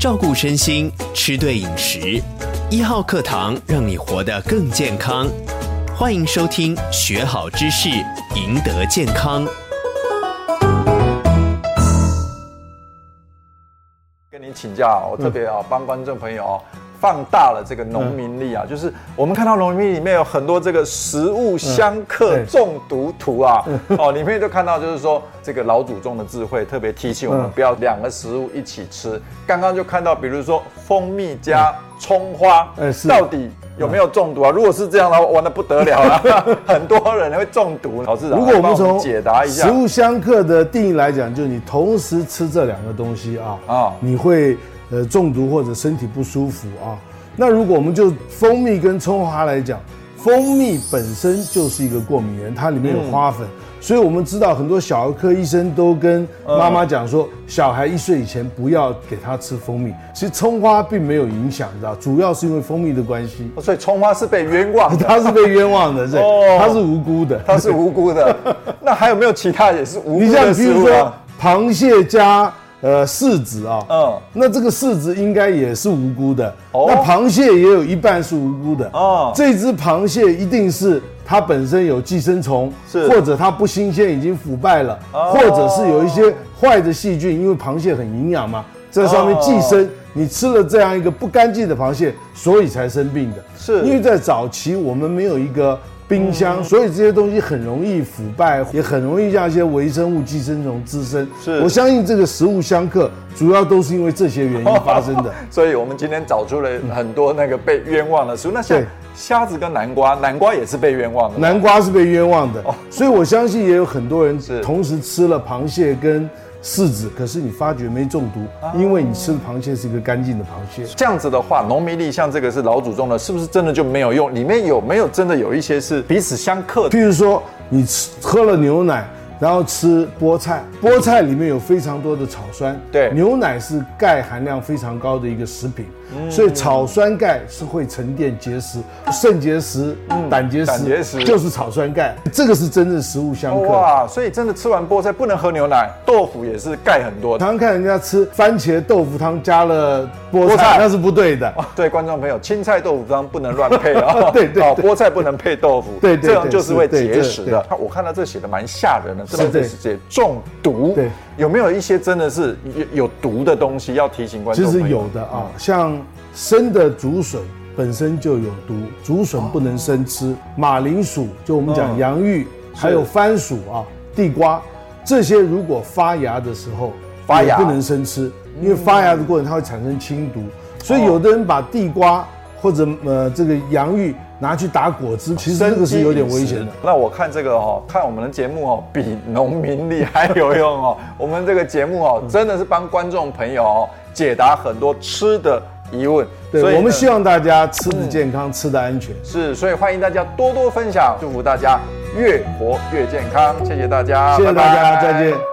照顾身心，吃对饮食。一号课堂让你活得更健康。欢迎收听，学好知识，赢得健康。跟您请教，我特别啊帮观众朋友放大了这个农民力啊，就是我们看到农民历里面有很多这个食物相克中毒图啊，哦，里面就看到就是说这个老祖宗的智慧，特别提醒我们不要两个食物一起吃。刚刚就看到，比如说蜂蜜加葱花，到底有没有中毒啊？如果是这样的话，玩的不得了了，很多人会中毒。老师，如果我们从解答一下食物相克的定义来讲，就是你同时吃这两个东西啊，啊，你会。呃，中毒或者身体不舒服啊。那如果我们就蜂蜜跟葱花来讲，蜂蜜本身就是一个过敏源，它里面有花粉，嗯、所以我们知道很多小儿科医生都跟妈妈讲说，小孩一岁以前不要给他吃蜂蜜。其实葱花并没有影响，你知道，主要是因为蜂蜜的关系。所以葱花是被冤枉的，它是被冤枉的，对，它是无辜的，它是无辜的。那还有没有其他也是无辜的？你像比如说螃蟹加。呃，柿子啊，嗯，那这个柿子应该也是无辜的。哦，那螃蟹也有一半是无辜的。哦，这只螃蟹一定是它本身有寄生虫，是，或者它不新鲜，已经腐败了，哦，或者是有一些坏的细菌，因为螃蟹很营养嘛，在上面寄生，哦，你吃了这样一个不干净的螃蟹，所以才生病的。是，因为在早期我们没有一个。冰箱，所以这些东西很容易腐败，也很容易让一些微生物、寄生虫滋生。是，我相信这个食物相克，主要都是因为这些原因发生的。所以我们今天找出了很多那个被冤枉的食物。那像虾子跟南瓜，南瓜也是被冤枉的。南瓜是被冤枉的，所以我相信也有很多人同时吃了螃蟹跟。柿子，可是你发觉没中毒，因为你吃的螃蟹是一个干净的螃蟹。这样子的话，农民力像这个是老祖宗的，是不是真的就没有用？里面有没有真的有一些是彼此相克的？譬如说，你吃喝了牛奶。然后吃菠菜，菠菜里面有非常多的草酸。对，牛奶是钙含量非常高的一个食品，嗯、所以草酸钙是会沉淀结石、肾结石、嗯、胆结石，胆结石就是草酸钙。这个是真正食物相克。哇，所以真的吃完菠菜不能喝牛奶，豆腐也是钙很多的。常常看人家吃番茄豆腐汤加了菠菜，那是不对的。哦、对，观众朋友，青菜豆腐汤不能乱配 啊。对对，哦菠菜不能配豆腐，对对，这样就是会结石的。我看到这写的蛮吓人的。是不是中毒？对，有没有一些真的是有有毒的东西要提醒观众？其实有的啊，像生的竹笋本身就有毒，竹笋不能生吃。马铃薯，就我们讲洋芋，还有番薯啊，地瓜，这些如果发芽的时候发芽不能生吃，因为发芽的过程它会产生青毒，所以有的人把地瓜或者呃这个洋芋。拿去打果汁，其实这个是有点危险的。那我看这个哦，看我们的节目哦，比农民力还有用哦。我们这个节目哦，真的是帮观众朋友哦解答很多吃的疑问。对，所以我们希望大家吃的健康，嗯、吃的安全。是，所以欢迎大家多多分享，祝福大家越活越健康。谢谢大家，谢谢大家，拜拜再见。